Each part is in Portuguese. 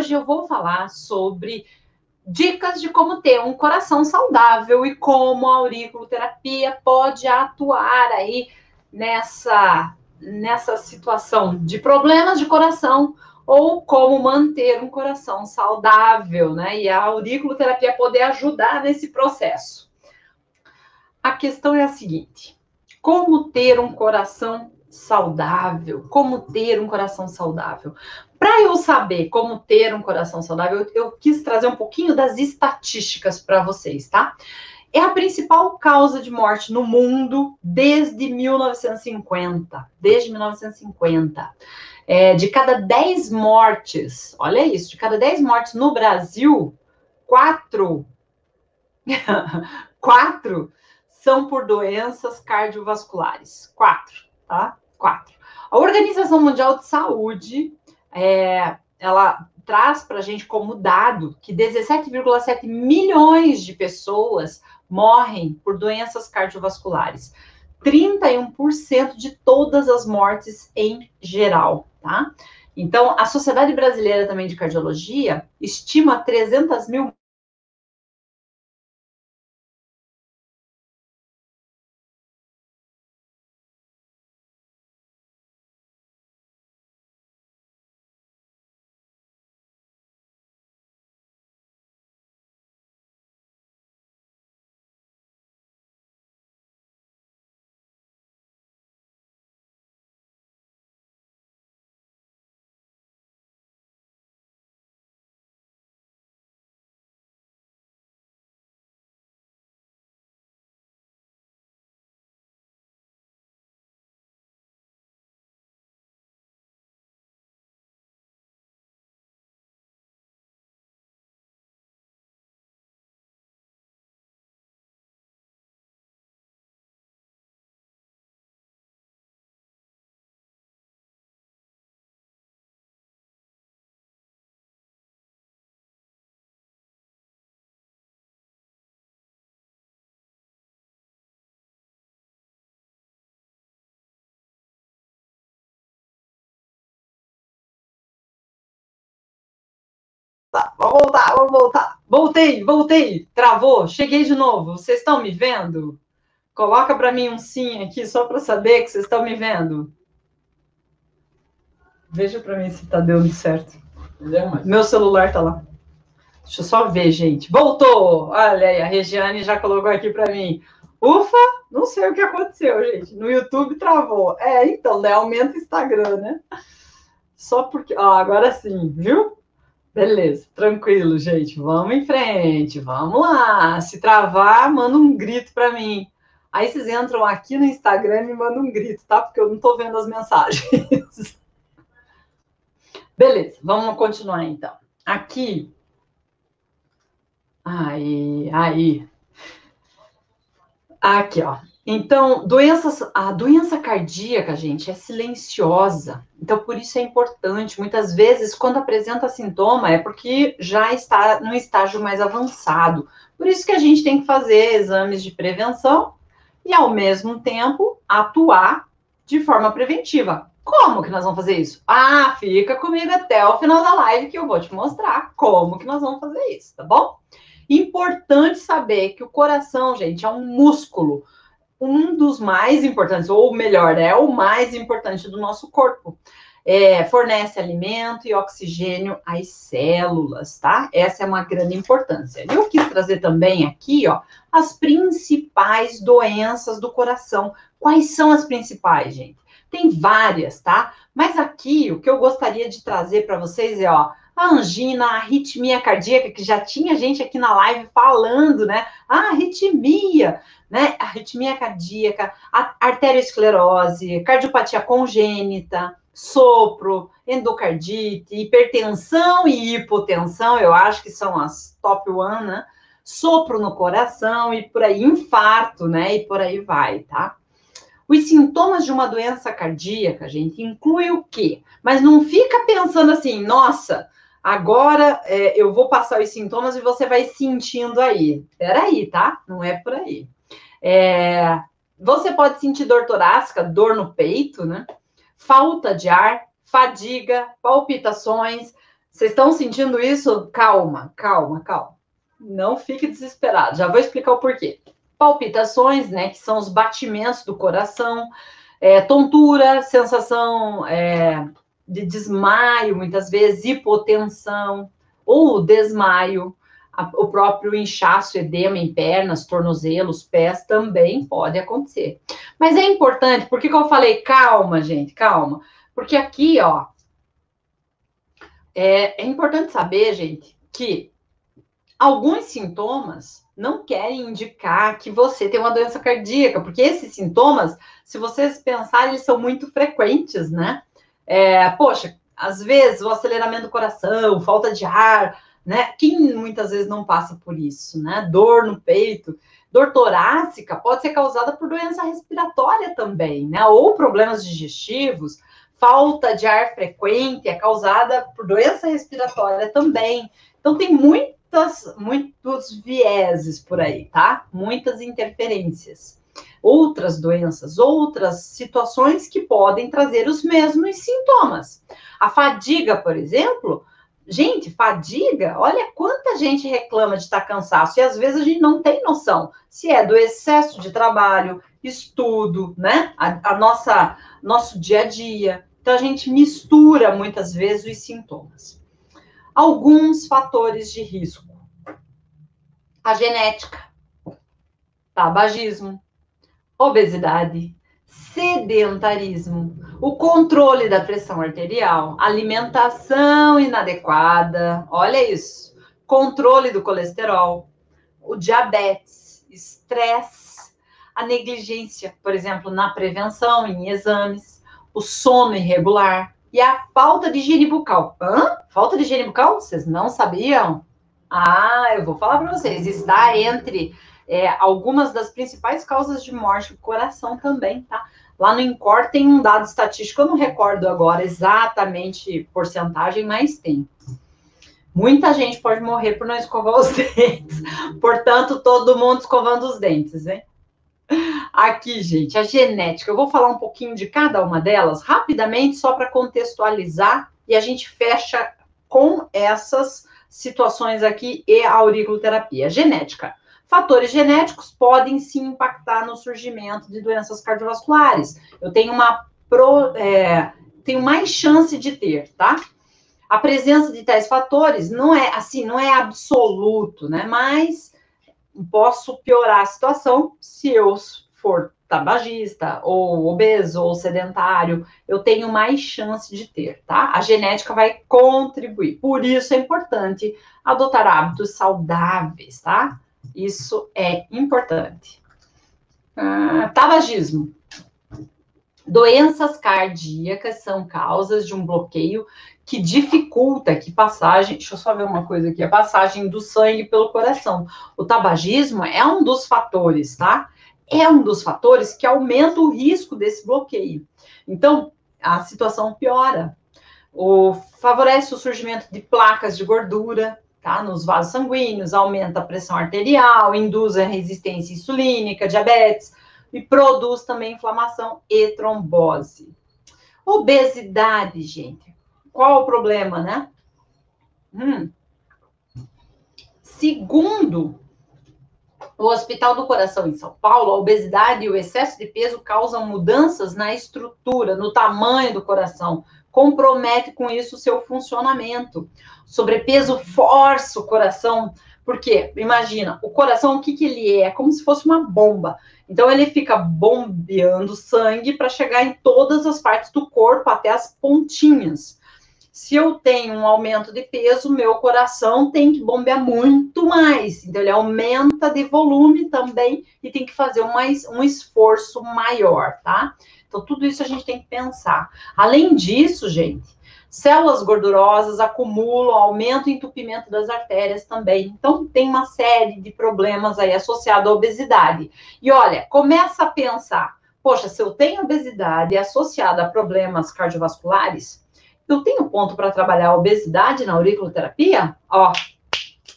hoje eu vou falar sobre dicas de como ter um coração saudável e como a auriculoterapia pode atuar aí nessa nessa situação de problemas de coração ou como manter um coração saudável, né? E a auriculoterapia poder ajudar nesse processo. A questão é a seguinte: como ter um coração saudável? Como ter um coração saudável? Para eu saber como ter um coração saudável, eu, eu quis trazer um pouquinho das estatísticas para vocês, tá? É a principal causa de morte no mundo desde 1950. Desde 1950. É, de cada 10 mortes, olha isso, de cada 10 mortes no Brasil, quatro, quatro são por doenças cardiovasculares. Quatro, tá? Quatro. A Organização Mundial de Saúde é, ela traz para a gente como dado que 17,7 milhões de pessoas morrem por doenças cardiovasculares. 31% de todas as mortes em geral, tá? Então, a Sociedade Brasileira também de Cardiologia estima 300 mil Tá, vamos voltar, vamos voltar. Voltei, voltei. Travou, cheguei de novo. Vocês estão me vendo? Coloca para mim um sim aqui só para saber que vocês estão me vendo. Veja para mim se está dando certo. Meu celular está lá. Deixa eu só ver, gente. Voltou! Olha aí, a Regiane já colocou aqui para mim. Ufa, não sei o que aconteceu, gente. No YouTube travou. É, então, né? Aumenta o Instagram, né? Só porque. Ó, agora sim, viu? Beleza, tranquilo, gente. Vamos em frente, vamos lá. Se travar, manda um grito para mim. Aí vocês entram aqui no Instagram e mandam um grito, tá? Porque eu não estou vendo as mensagens. Beleza, vamos continuar então. Aqui. Aí, aí. Aqui, ó. Então, doenças, a doença cardíaca, gente, é silenciosa. Então, por isso é importante. Muitas vezes, quando apresenta sintoma, é porque já está no estágio mais avançado. Por isso que a gente tem que fazer exames de prevenção e, ao mesmo tempo, atuar de forma preventiva. Como que nós vamos fazer isso? Ah, fica comigo até o final da live que eu vou te mostrar como que nós vamos fazer isso, tá bom? Importante saber que o coração, gente, é um músculo um dos mais importantes, ou melhor, é o mais importante do nosso corpo. É, fornece alimento e oxigênio às células, tá? Essa é uma grande importância. Eu quis trazer também aqui, ó, as principais doenças do coração. Quais são as principais, gente? Tem várias, tá? Mas aqui o que eu gostaria de trazer para vocês é, ó, a angina, a arritmia cardíaca, que já tinha gente aqui na live falando, né? A arritmia, né? Arritmia cardíaca, arteriosclerose, cardiopatia congênita, sopro, endocardite, hipertensão e hipotensão, eu acho que são as top one, né? Sopro no coração e por aí, infarto, né? E por aí vai, tá? Os sintomas de uma doença cardíaca, gente, inclui o quê? Mas não fica pensando assim, nossa, Agora é, eu vou passar os sintomas e você vai sentindo aí. Peraí, tá? Não é por aí. É, você pode sentir dor torácica, dor no peito, né? Falta de ar, fadiga, palpitações, Vocês estão sentindo isso? Calma, calma, calma. Não fique desesperado. Já vou explicar o porquê. Palpitações, né, que são os batimentos do coração, é, tontura, sensação é, de desmaio, muitas vezes, hipotensão ou desmaio, a, o próprio inchaço, edema em pernas, tornozelos, pés também pode acontecer. Mas é importante, por que, que eu falei calma, gente, calma? Porque aqui, ó, é, é importante saber, gente, que alguns sintomas não querem indicar que você tem uma doença cardíaca, porque esses sintomas, se vocês pensarem, eles são muito frequentes, né? É, poxa, às vezes o aceleramento do coração, falta de ar, né? Quem muitas vezes não passa por isso, né? Dor no peito, dor torácica pode ser causada por doença respiratória também, né? Ou problemas digestivos, falta de ar frequente é causada por doença respiratória também. Então, tem muitas, muitos vieses por aí, tá? Muitas interferências. Outras doenças, outras situações que podem trazer os mesmos sintomas. A fadiga, por exemplo, Gente, fadiga, olha quanta gente reclama de estar cansado e às vezes a gente não tem noção se é do excesso de trabalho, estudo, né? A, a nossa nosso dia a dia. Então, a gente mistura muitas vezes os sintomas. Alguns fatores de risco: a genética, tabagismo, obesidade, sedentarismo, o controle da pressão arterial, alimentação inadequada, olha isso, controle do colesterol, o diabetes, estresse, a negligência, por exemplo, na prevenção, em exames, o sono irregular e a falta de higiene bucal. Hã? Falta de higiene bucal? Vocês não sabiam? Ah, eu vou falar para vocês. Está entre é, algumas das principais causas de morte do coração também, tá? Lá no INCOR tem um dado estatístico, eu não recordo agora exatamente porcentagem, mas tem. Muita gente pode morrer por não escovar os dentes. Portanto, todo mundo escovando os dentes, hein? Aqui, gente, a genética. Eu vou falar um pouquinho de cada uma delas rapidamente, só para contextualizar, e a gente fecha com essas situações aqui e a auriculoterapia. Genética. Fatores genéticos podem sim impactar no surgimento de doenças cardiovasculares. Eu tenho uma pro, é, tenho mais chance de ter, tá? A presença de tais fatores não é assim, não é absoluto, né? Mas posso piorar a situação se eu for tabagista, ou obeso, ou sedentário, eu tenho mais chance de ter, tá? A genética vai contribuir. Por isso é importante adotar hábitos saudáveis, tá? Isso é importante. Ah, tabagismo. Doenças cardíacas são causas de um bloqueio que dificulta que passagem, deixa eu só ver uma coisa aqui, a passagem do sangue pelo coração. O tabagismo é um dos fatores, tá? É um dos fatores que aumenta o risco desse bloqueio. Então, a situação piora. O, favorece o surgimento de placas de gordura, tá? Nos vasos sanguíneos, aumenta a pressão arterial, induz a resistência insulínica, diabetes e produz também inflamação e trombose. Obesidade, gente. Qual o problema, né? Hum. Segundo o Hospital do Coração em São Paulo, a obesidade e o excesso de peso causam mudanças na estrutura, no tamanho do coração, compromete com isso o seu funcionamento. Sobrepeso força o coração, porque imagina, o coração o que, que ele é? É como se fosse uma bomba. Então ele fica bombeando sangue para chegar em todas as partes do corpo, até as pontinhas se eu tenho um aumento de peso, meu coração tem que bombear muito mais. Então, ele aumenta de volume também e tem que fazer um, mais, um esforço maior, tá? Então, tudo isso a gente tem que pensar. Além disso, gente, células gordurosas acumulam, aumenta o entupimento das artérias também. Então, tem uma série de problemas aí associados à obesidade. E olha, começa a pensar, poxa, se eu tenho obesidade associada a problemas cardiovasculares, eu tenho ponto para trabalhar a obesidade na auriculoterapia? Ó,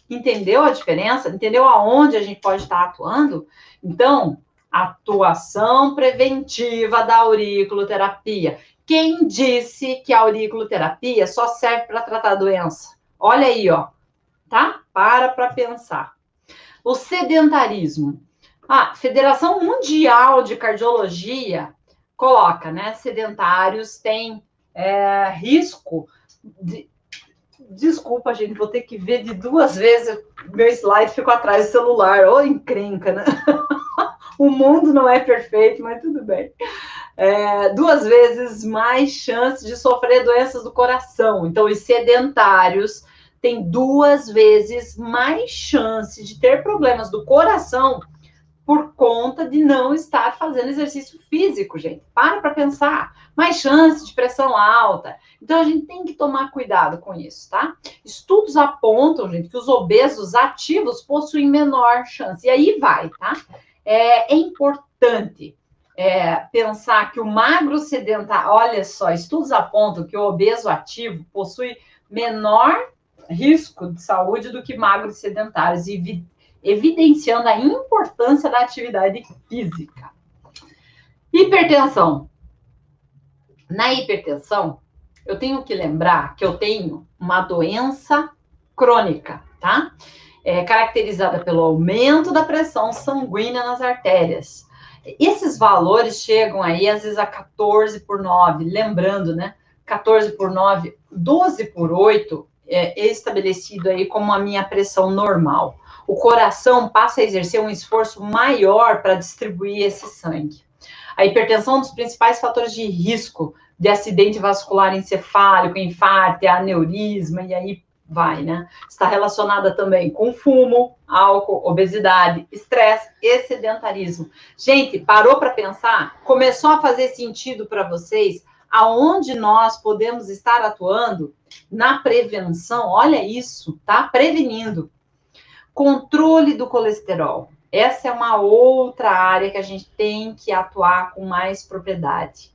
entendeu a diferença? Entendeu aonde a gente pode estar atuando? Então, atuação preventiva da auriculoterapia. Quem disse que a auriculoterapia só serve para tratar doença? Olha aí, ó, tá? Para para pensar. O sedentarismo. A Federação Mundial de Cardiologia coloca, né? Sedentários têm é, risco de. Desculpa, gente, vou ter que ver de duas vezes. Meu slide ficou atrás do celular. Ô, encrenca, né? o mundo não é perfeito, mas tudo bem. É, duas vezes mais chance de sofrer doenças do coração. Então, os sedentários têm duas vezes mais chance de ter problemas do coração por conta de não estar fazendo exercício físico, gente. Para para pensar. Mais chance de pressão alta. Então a gente tem que tomar cuidado com isso, tá? Estudos apontam, gente, que os obesos ativos possuem menor chance. E aí vai, tá? É, é importante é, pensar que o magro sedentário, olha só, estudos apontam que o obeso ativo possui menor risco de saúde do que magros sedentários e evidenciando a importância da atividade física. Hipertensão. Na hipertensão, eu tenho que lembrar que eu tenho uma doença crônica, tá? É caracterizada pelo aumento da pressão sanguínea nas artérias. Esses valores chegam aí, às vezes, a 14 por 9. Lembrando, né? 14 por 9, 12 por 8 é estabelecido aí como a minha pressão normal o coração passa a exercer um esforço maior para distribuir esse sangue. A hipertensão é um dos principais fatores de risco de acidente vascular encefálico, infarto, aneurisma, e aí vai, né? Está relacionada também com fumo, álcool, obesidade, estresse e sedentarismo. Gente, parou para pensar? Começou a fazer sentido para vocês aonde nós podemos estar atuando na prevenção? Olha isso, tá? Prevenindo. Controle do colesterol. Essa é uma outra área que a gente tem que atuar com mais propriedade.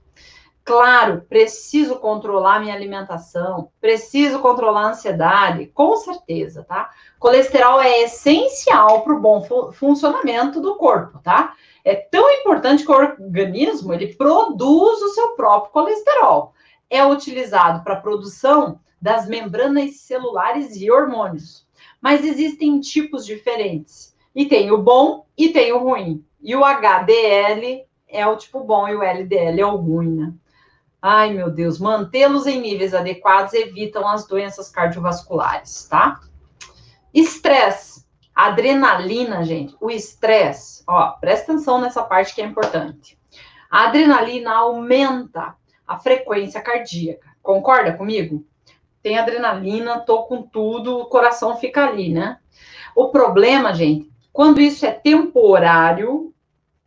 Claro, preciso controlar minha alimentação, preciso controlar a ansiedade, com certeza, tá? Colesterol é essencial para o bom fu funcionamento do corpo, tá? É tão importante que o organismo ele produz o seu próprio colesterol. É utilizado para a produção das membranas celulares e hormônios mas existem tipos diferentes. E tem o bom e tem o ruim. E o HDL é o tipo bom e o LDL é o ruim, né? Ai, meu Deus, mantê-los em níveis adequados evitam as doenças cardiovasculares, tá? Estresse, adrenalina, gente. O estresse, ó, presta atenção nessa parte que é importante. A adrenalina aumenta a frequência cardíaca. Concorda comigo? tem adrenalina, tô com tudo, o coração fica ali, né? O problema, gente, quando isso é temporário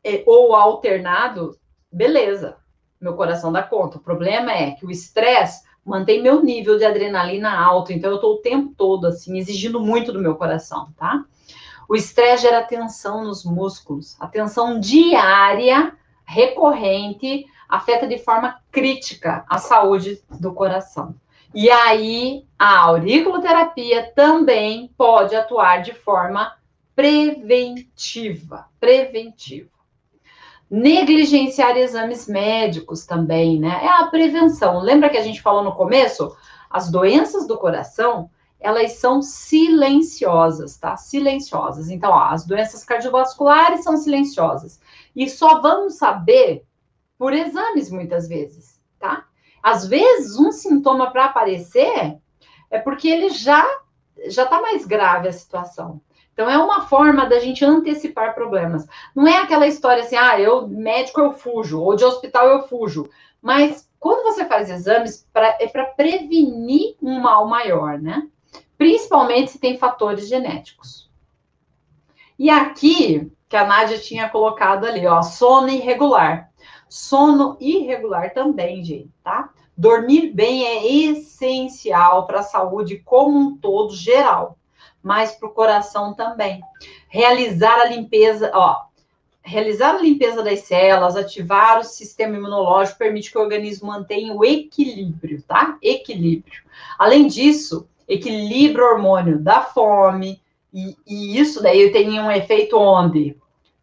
é, ou alternado, beleza, meu coração dá conta. O problema é que o estresse mantém meu nível de adrenalina alto, então eu tô o tempo todo assim exigindo muito do meu coração, tá? O estresse gera tensão nos músculos, a tensão diária, recorrente, afeta de forma crítica a saúde do coração. E aí, a auriculoterapia também pode atuar de forma preventiva. Preventiva. Negligenciar exames médicos também, né? É a prevenção. Lembra que a gente falou no começo? As doenças do coração, elas são silenciosas, tá? Silenciosas. Então, ó, as doenças cardiovasculares são silenciosas. E só vamos saber por exames, muitas vezes, tá? Às vezes, um sintoma para aparecer é porque ele já já está mais grave a situação. Então, é uma forma da gente antecipar problemas. Não é aquela história assim, ah, eu, médico, eu fujo, ou de hospital eu fujo. Mas quando você faz exames, pra, é para prevenir um mal maior, né? Principalmente se tem fatores genéticos. E aqui, que a Nádia tinha colocado ali, ó, sono irregular. Sono irregular também, gente, tá? Dormir bem é essencial para a saúde como um todo, geral, mas para o coração também. Realizar a limpeza, ó, realizar a limpeza das células, ativar o sistema imunológico, permite que o organismo mantenha o equilíbrio, tá? Equilíbrio. Além disso, equilibra o hormônio da fome, e, e isso daí tem um efeito onde?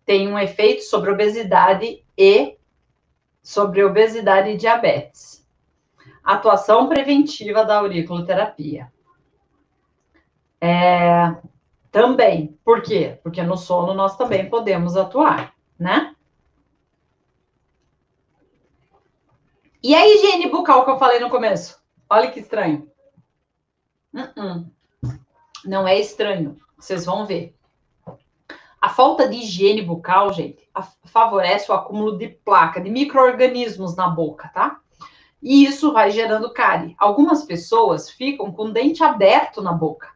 Tem um efeito sobre obesidade e sobre obesidade e diabetes, atuação preventiva da auriculoterapia. É, também. Por quê? Porque no sono nós também podemos atuar, né? E a higiene bucal que eu falei no começo? Olha que estranho. Uh -uh. Não é estranho. Vocês vão ver. A falta de higiene bucal, gente, favorece o acúmulo de placa, de micro-organismos na boca, tá? E isso vai gerando cárie. Algumas pessoas ficam com o dente aberto na boca.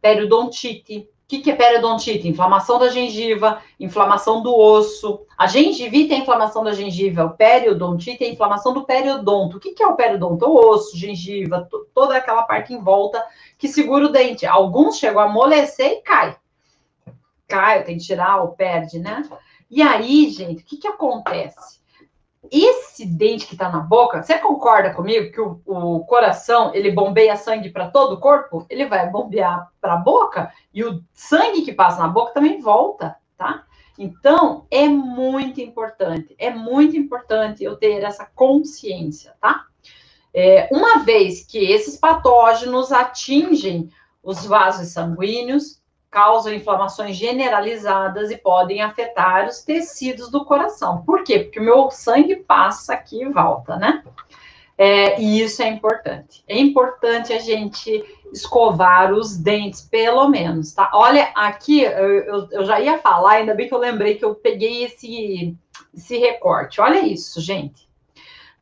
Periodontite, que, que é periodontite? Inflamação da gengiva, inflamação do osso. A gengivite é a inflamação da gengiva, o periodontite é a inflamação do periodonto. O que, que é o periodonto? O osso, gengiva, toda aquela parte em volta que segura o dente. Alguns chegam a amolecer e cai. Cai, tem que tirar ou perde, né? E aí, gente, o que, que acontece? Esse dente que está na boca, você concorda comigo que o, o coração ele bombeia sangue para todo o corpo? Ele vai bombear para a boca e o sangue que passa na boca também volta, tá? Então é muito importante, é muito importante eu ter essa consciência, tá? É, uma vez que esses patógenos atingem os vasos sanguíneos, causam inflamações generalizadas e podem afetar os tecidos do coração. Por quê? Porque o meu sangue passa aqui e volta, né? É, e isso é importante. É importante a gente escovar os dentes, pelo menos, tá? Olha, aqui eu, eu, eu já ia falar, ainda bem que eu lembrei que eu peguei esse, esse recorte. Olha isso, gente.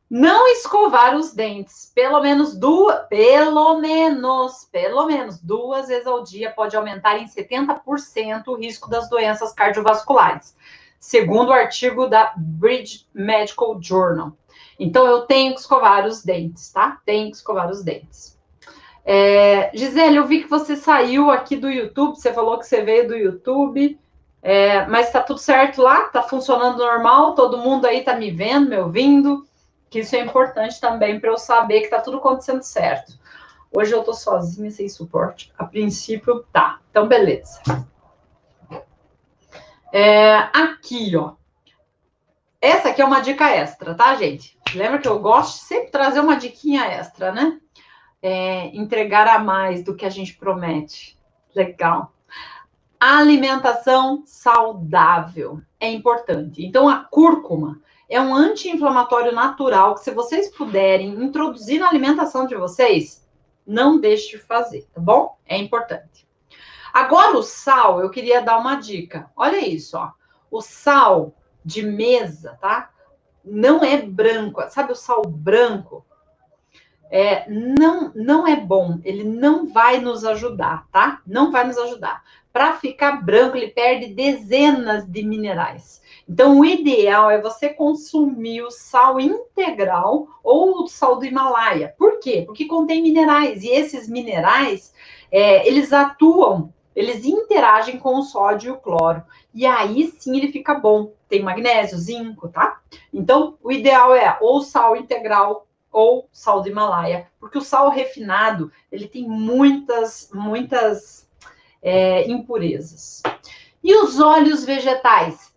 Não escovar os dentes, pelo menos duas, pelo menos, pelo menos duas vezes ao dia pode aumentar em 70% o risco das doenças cardiovasculares, segundo o artigo da Bridge Medical Journal. Então, eu tenho que escovar os dentes, tá? Tenho que escovar os dentes. É, Gisele, eu vi que você saiu aqui do YouTube, você falou que você veio do YouTube, é, mas tá tudo certo lá? Tá funcionando normal? Todo mundo aí tá me vendo, me ouvindo? Que isso é importante também para eu saber que está tudo acontecendo certo. Hoje eu estou sozinha, sem suporte. A princípio, tá. Então, beleza. É, aqui, ó. Essa aqui é uma dica extra, tá, gente? Lembra que eu gosto de sempre trazer uma diquinha extra, né? É, entregar a mais do que a gente promete. Legal. Alimentação saudável é importante. Então, a cúrcuma é um anti-inflamatório natural que, se vocês puderem introduzir na alimentação de vocês, não deixe de fazer, tá bom? É importante. Agora, o sal, eu queria dar uma dica. Olha isso, ó. O sal de mesa, tá? Não é branco. Sabe o sal branco? É, não, não é bom. Ele não vai nos ajudar, tá? Não vai nos ajudar. Para ficar branco, ele perde dezenas de minerais. Então, o ideal é você consumir o sal integral ou o sal do Himalaia. Por quê? Porque contém minerais e esses minerais é, eles atuam, eles interagem com o sódio e o cloro. E aí sim ele fica bom. Tem magnésio, zinco, tá? Então, o ideal é ou sal integral ou sal do Himalaia, porque o sal refinado ele tem muitas, muitas é, impurezas. E os óleos vegetais?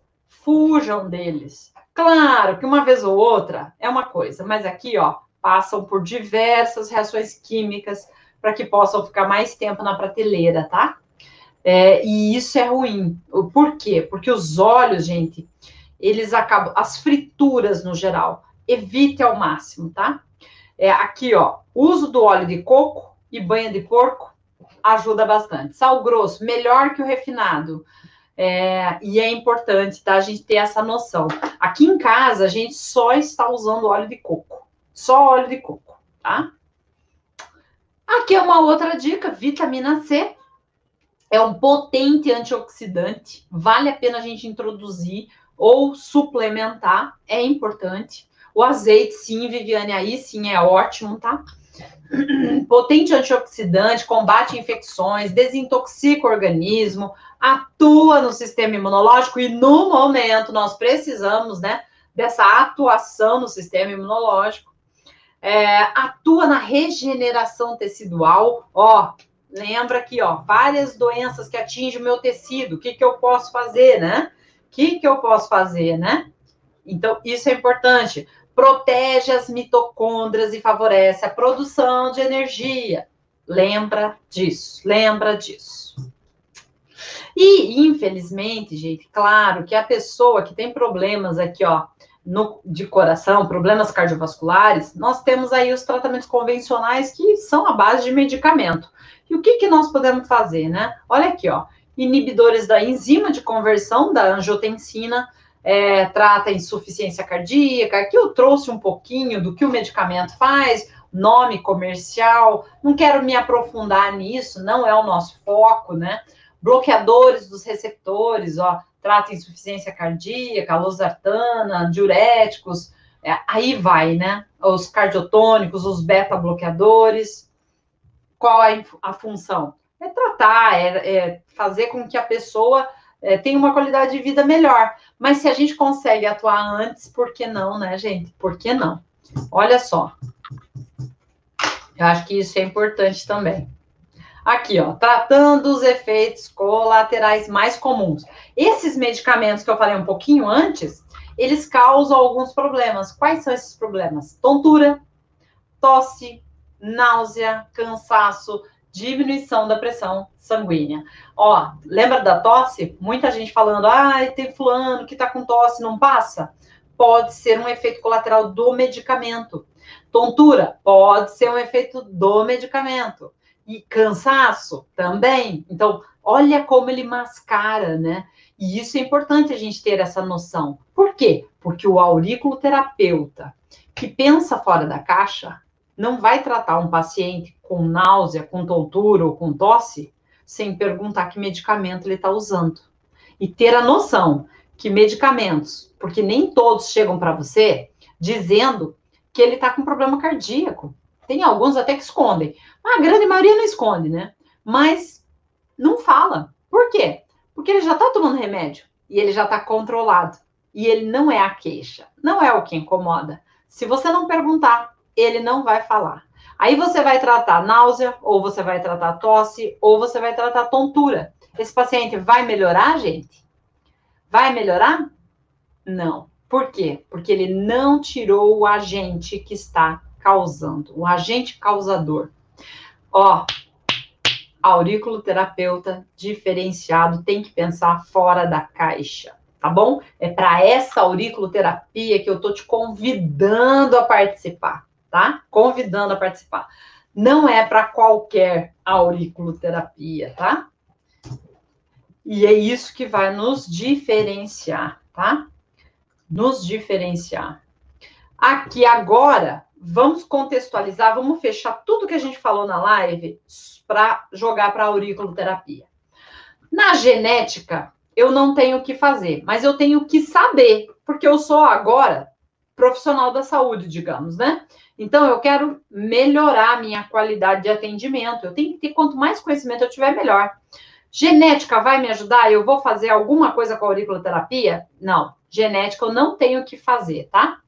Fujam deles. Claro que uma vez ou outra é uma coisa, mas aqui, ó, passam por diversas reações químicas para que possam ficar mais tempo na prateleira, tá? É, e isso é ruim. Por quê? Porque os óleos, gente, eles acabam. As frituras no geral, evite ao máximo, tá? É, aqui, ó, uso do óleo de coco e banha de porco ajuda bastante. Sal grosso, melhor que o refinado. É, e é importante tá, a gente ter essa noção. Aqui em casa, a gente só está usando óleo de coco. Só óleo de coco, tá? Aqui é uma outra dica: vitamina C. É um potente antioxidante. Vale a pena a gente introduzir ou suplementar. É importante. O azeite, sim, Viviane, aí sim é ótimo, tá? Potente antioxidante, combate infecções, desintoxica o organismo, atua no sistema imunológico e no momento nós precisamos, né, dessa atuação no sistema imunológico. É, atua na regeneração tecidual, ó, lembra aqui, ó, várias doenças que atingem o meu tecido, o que que eu posso fazer, né? O que que eu posso fazer, né? Então, isso é importante. protege as mitocôndrias e favorece a produção de energia. Lembra disso, lembra disso. E, infelizmente, gente, claro que a pessoa que tem problemas aqui, ó, no, de coração, problemas cardiovasculares, nós temos aí os tratamentos convencionais que são a base de medicamento. E o que, que nós podemos fazer, né? Olha aqui, ó, inibidores da enzima de conversão da angiotensina, é, trata insuficiência cardíaca. Aqui eu trouxe um pouquinho do que o medicamento faz, nome comercial. Não quero me aprofundar nisso, não é o nosso foco, né? Bloqueadores dos receptores, ó, trata insuficiência cardíaca, losartana, diuréticos, é, aí vai, né? Os cardiotônicos, os beta-bloqueadores. Qual a, a função? É tratar, é, é fazer com que a pessoa é, tenha uma qualidade de vida melhor. Mas se a gente consegue atuar antes, por que não, né, gente? Por que não? Olha só. Eu acho que isso é importante também. Aqui, ó, tratando os efeitos colaterais mais comuns. Esses medicamentos que eu falei um pouquinho antes, eles causam alguns problemas. Quais são esses problemas? Tontura, tosse, náusea, cansaço, diminuição da pressão sanguínea. Ó, lembra da tosse? Muita gente falando, ah, tem fulano que tá com tosse, não passa? Pode ser um efeito colateral do medicamento. Tontura pode ser um efeito do medicamento. E cansaço também. Então, olha como ele mascara, né? E isso é importante a gente ter essa noção. Por quê? Porque o aurículo terapeuta que pensa fora da caixa não vai tratar um paciente com náusea, com tontura ou com tosse sem perguntar que medicamento ele está usando. E ter a noção que medicamentos, porque nem todos chegam para você dizendo que ele está com problema cardíaco. Tem alguns até que escondem. A grande maioria não esconde, né? Mas não fala. Por quê? Porque ele já está tomando remédio e ele já está controlado. E ele não é a queixa, não é o que incomoda. Se você não perguntar, ele não vai falar. Aí você vai tratar náusea, ou você vai tratar tosse, ou você vai tratar tontura. Esse paciente vai melhorar, gente? Vai melhorar? Não. Por quê? Porque ele não tirou o agente que está causando, o agente causador. Ó, aurículo terapeuta diferenciado tem que pensar fora da caixa, tá bom? É para essa auriculoterapia que eu tô te convidando a participar tá? Convidando a participar. Não é para qualquer auriculoterapia, tá? E é isso que vai nos diferenciar, tá? Nos diferenciar. Aqui agora, vamos contextualizar, vamos fechar tudo que a gente falou na live para jogar para a auriculoterapia. Na genética, eu não tenho o que fazer, mas eu tenho que saber, porque eu sou agora profissional da saúde, digamos, né? Então, eu quero melhorar a minha qualidade de atendimento. Eu tenho que ter, quanto mais conhecimento eu tiver, melhor. Genética vai me ajudar? Eu vou fazer alguma coisa com a auriculoterapia? Não. Genética eu não tenho que fazer, tá?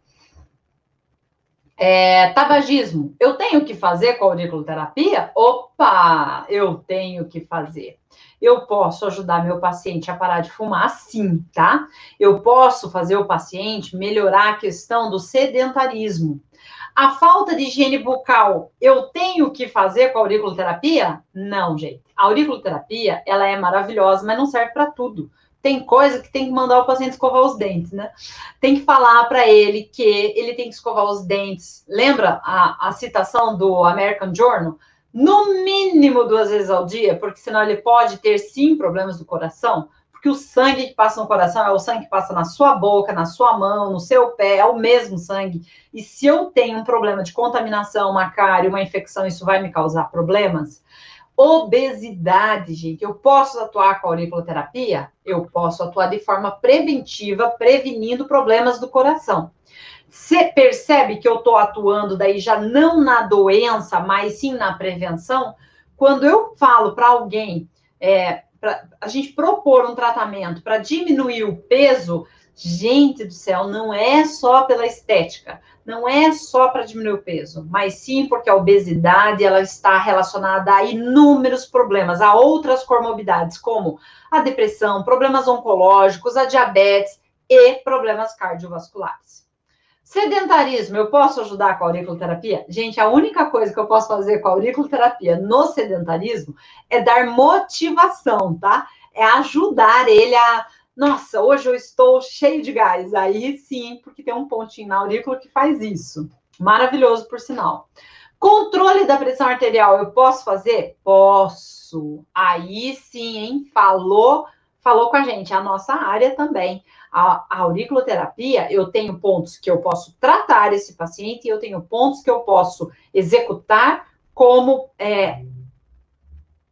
É, tabagismo, eu tenho que fazer com auriculoterapia? Opa, eu tenho que fazer. Eu posso ajudar meu paciente a parar de fumar, sim, tá? Eu posso fazer o paciente melhorar a questão do sedentarismo. A falta de higiene bucal, eu tenho que fazer com a auriculoterapia? Não, gente. A auriculoterapia, ela é maravilhosa, mas não serve para tudo. Tem coisa que tem que mandar o paciente escovar os dentes, né? Tem que falar para ele que ele tem que escovar os dentes. Lembra a, a citação do American Journal? No mínimo duas vezes ao dia, porque senão ele pode ter sim problemas do coração que o sangue que passa no coração é o sangue que passa na sua boca, na sua mão, no seu pé, é o mesmo sangue. E se eu tenho um problema de contaminação, uma cárie, uma infecção, isso vai me causar problemas? Obesidade, gente. Eu posso atuar com a auriculoterapia? Eu posso atuar de forma preventiva, prevenindo problemas do coração. Você percebe que eu estou atuando daí já não na doença, mas sim na prevenção? Quando eu falo para alguém, é, pra, a gente propor um tratamento para diminuir o peso, gente do céu, não é só pela estética, não é só para diminuir o peso, mas sim porque a obesidade ela está relacionada a inúmeros problemas, a outras comorbidades, como a depressão, problemas oncológicos, a diabetes e problemas cardiovasculares. Sedentarismo, eu posso ajudar com a auriculoterapia? Gente, a única coisa que eu posso fazer com a auriculoterapia no sedentarismo é dar motivação, tá? É ajudar ele a. Nossa, hoje eu estou cheio de gás. Aí sim, porque tem um pontinho na aurícula que faz isso. Maravilhoso, por sinal. Controle da pressão arterial, eu posso fazer? Posso. Aí sim, hein? Falou, falou com a gente. A nossa área também a, a auriculoterapia, eu tenho pontos que eu posso tratar esse paciente e eu tenho pontos que eu posso executar como é,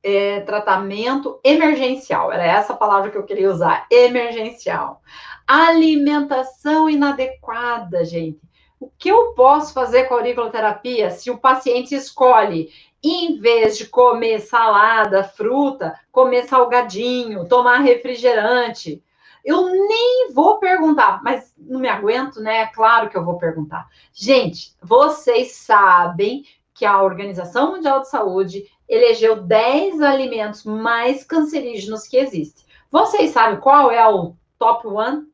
é, tratamento emergencial. Era essa palavra que eu queria usar, emergencial. Alimentação inadequada, gente. O que eu posso fazer com a auriculoterapia se o paciente escolhe, em vez de comer salada, fruta, comer salgadinho, tomar refrigerante? Eu nem vou perguntar, mas não me aguento, né? É claro que eu vou perguntar. Gente, vocês sabem que a Organização Mundial de Saúde elegeu 10 alimentos mais cancerígenos que existem. Vocês sabem qual é o top 1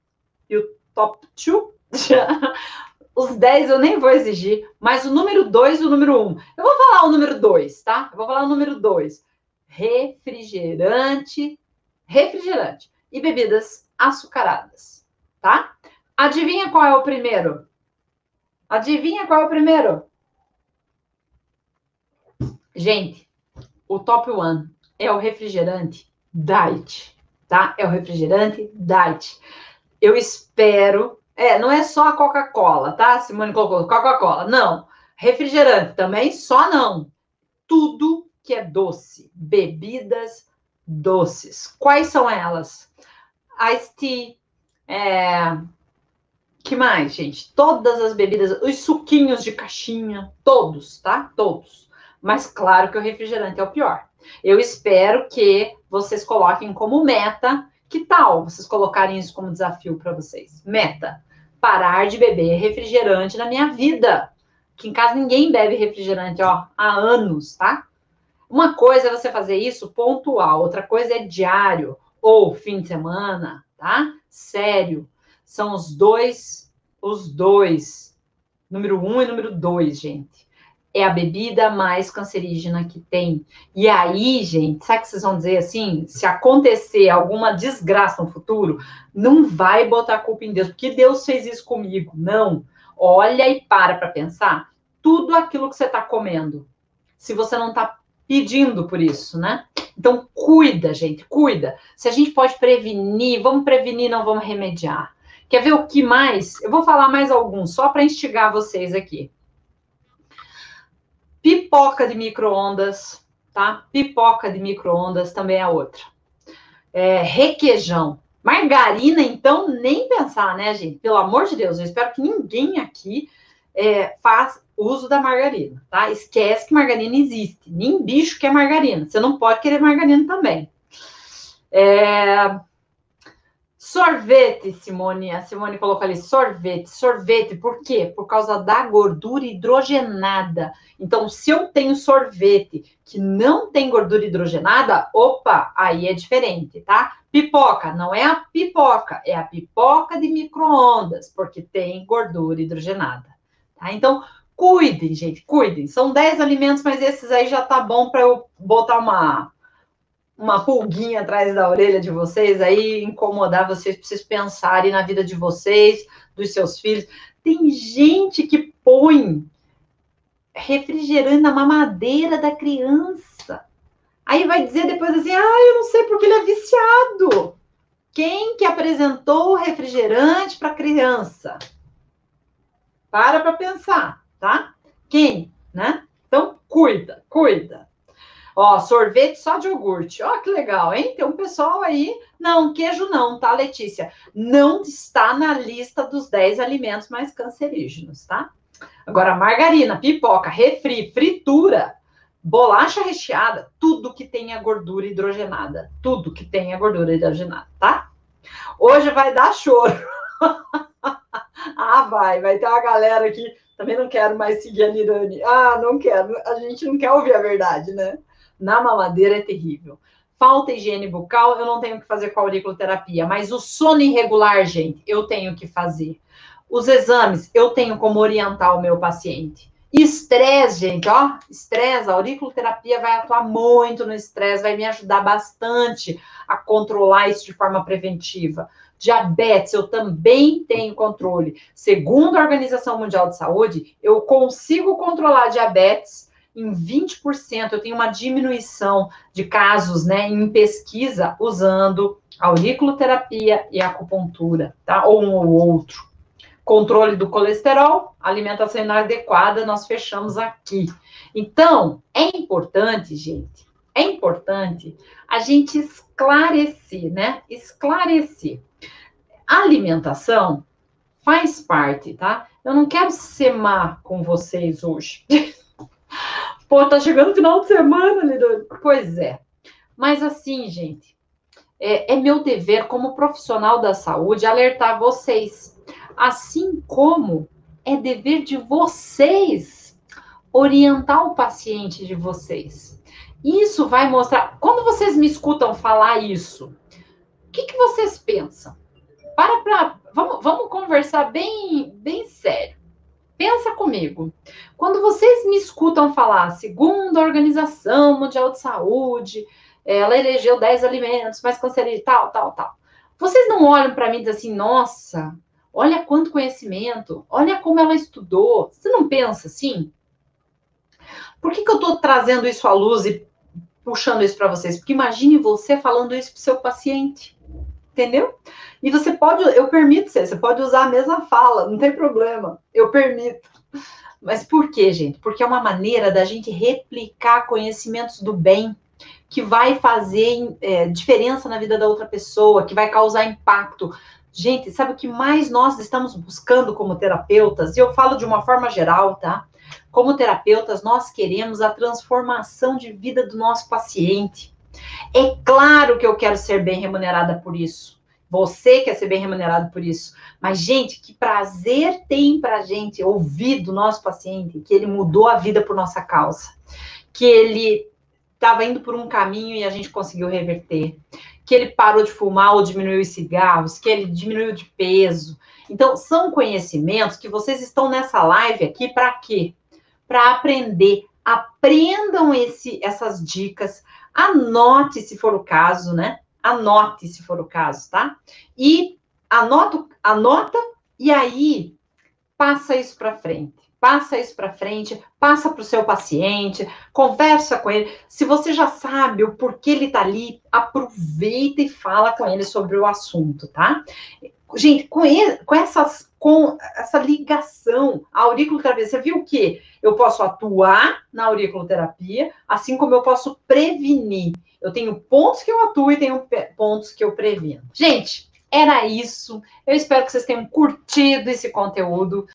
e o top 2? Os 10 eu nem vou exigir, mas o número 2 e o número 1. Um. Eu vou falar o número 2, tá? Eu vou falar o número 2. Refrigerante, refrigerante e bebidas açucaradas, tá? Adivinha qual é o primeiro? Adivinha qual é o primeiro? Gente, o top one é o refrigerante diet, tá? É o refrigerante diet. Eu espero. É, não é só a Coca-Cola, tá? Simone colocou Coca-Cola. Não. Refrigerante também só não. Tudo que é doce, bebidas doces. Quais são elas? iced tea, é... que mais, gente? Todas as bebidas, os suquinhos de caixinha, todos, tá? Todos. Mas claro que o refrigerante é o pior. Eu espero que vocês coloquem como meta. Que tal vocês colocarem isso como desafio para vocês? Meta: parar de beber refrigerante na minha vida. Que em casa ninguém bebe refrigerante, ó, há anos, tá? Uma coisa é você fazer isso pontual, outra coisa é diário ou fim de semana, tá? Sério. São os dois, os dois. Número um e número dois, gente. É a bebida mais cancerígena que tem. E aí, gente, sabe que vocês vão dizer assim? Se acontecer alguma desgraça no futuro, não vai botar a culpa em Deus, porque Deus fez isso comigo. Não. Olha e para para pensar. Tudo aquilo que você está comendo. Se você não está pedindo por isso, né? Então, cuida, gente, cuida. Se a gente pode prevenir, vamos prevenir, não vamos remediar. Quer ver o que mais? Eu vou falar mais alguns, só para instigar vocês aqui. Pipoca de micro-ondas, tá? Pipoca de micro-ondas também é outra. É, requeijão. Margarina, então, nem pensar, né, gente? Pelo amor de Deus, eu espero que ninguém aqui é, faz uso da margarina, tá? Esquece que margarina existe. Nem bicho quer margarina. Você não pode querer margarina também. É... Sorvete, Simone. A Simone colocou ali sorvete. Sorvete, por quê? Por causa da gordura hidrogenada. Então, se eu tenho sorvete que não tem gordura hidrogenada, opa, aí é diferente, tá? Pipoca, não é a pipoca, é a pipoca de micro-ondas, porque tem gordura hidrogenada. Tá? Então, Cuidem, gente, cuidem. São 10 alimentos, mas esses aí já tá bom para eu botar uma uma pulguinha atrás da orelha de vocês aí, incomodar vocês para vocês pensarem na vida de vocês, dos seus filhos. Tem gente que põe refrigerante na mamadeira da criança. Aí vai dizer depois assim: "Ah, eu não sei porque ele é viciado". Quem que apresentou o refrigerante para a criança? Para para pensar tá? Quem, né? Então, cuida, cuida. Ó, sorvete só de iogurte. Ó, que legal, hein? Tem um pessoal aí. Não, queijo não, tá, Letícia? Não está na lista dos 10 alimentos mais cancerígenos, tá? Agora, margarina, pipoca, refri, fritura, bolacha recheada, tudo que tenha gordura hidrogenada. Tudo que tenha gordura hidrogenada, tá? Hoje vai dar choro. ah, vai, vai ter uma galera aqui também não quero mais seguir a Nirani. Ah, não quero. A gente não quer ouvir a verdade, né? Na mamadeira é terrível. Falta higiene bucal, eu não tenho que fazer com a auriculoterapia, mas o sono irregular, gente, eu tenho que fazer. Os exames, eu tenho como orientar o meu paciente. Estresse, gente, ó, estresse, a auriculoterapia vai atuar muito no estresse, vai me ajudar bastante a controlar isso de forma preventiva. Diabetes, eu também tenho controle. Segundo a Organização Mundial de Saúde, eu consigo controlar diabetes em 20%. Eu tenho uma diminuição de casos, né, em pesquisa usando auriculoterapia e acupuntura, tá? Ou um ou outro controle do colesterol, alimentação inadequada, nós fechamos aqui. Então, é importante, gente, é importante a gente esclarecer, né? Esclarecer. A alimentação faz parte, tá? Eu não quero ser má com vocês hoje. Pô, tá chegando o final de semana, Lidone. Pois é. Mas assim, gente, é, é meu dever como profissional da saúde alertar vocês assim como é dever de vocês orientar o paciente de vocês. Isso vai mostrar. Quando vocês me escutam falar isso, o que, que vocês pensam? Para para. Vamos, vamos conversar bem, bem sério. Pensa comigo. Quando vocês me escutam falar, segundo a Organização Mundial de Saúde, ela elegeu 10 alimentos mais cancerígenos, tal, tal, tal. Vocês não olham para mim e dizem assim, nossa, Olha quanto conhecimento, olha como ela estudou. Você não pensa assim? Por que, que eu estou trazendo isso à luz e puxando isso para vocês? Porque imagine você falando isso para seu paciente, entendeu? E você pode, eu permito você, você pode usar a mesma fala, não tem problema, eu permito. Mas por quê, gente? Porque é uma maneira da gente replicar conhecimentos do bem que vai fazer é, diferença na vida da outra pessoa, que vai causar impacto Gente, sabe o que mais nós estamos buscando como terapeutas? E eu falo de uma forma geral, tá? Como terapeutas, nós queremos a transformação de vida do nosso paciente. É claro que eu quero ser bem remunerada por isso. Você quer ser bem remunerado por isso. Mas, gente, que prazer tem pra gente ouvir do nosso paciente que ele mudou a vida por nossa causa. Que ele estava indo por um caminho e a gente conseguiu reverter que ele parou de fumar ou diminuiu os cigarros, que ele diminuiu de peso. Então, são conhecimentos que vocês estão nessa live aqui para quê? Para aprender. Aprendam esse, essas dicas, anote se for o caso, né? Anote se for o caso, tá? E anota, anota e aí passa isso para frente. Passa isso para frente, passa para o seu paciente, conversa com ele. Se você já sabe o porquê ele está ali, aproveita e fala com ele sobre o assunto, tá? Gente, com, ele, com essas com essa ligação à auriculoterapia, você viu que eu posso atuar na auriculoterapia, assim como eu posso prevenir. Eu tenho pontos que eu atuo e tenho pontos que eu previno. Gente, era isso. Eu espero que vocês tenham curtido esse conteúdo.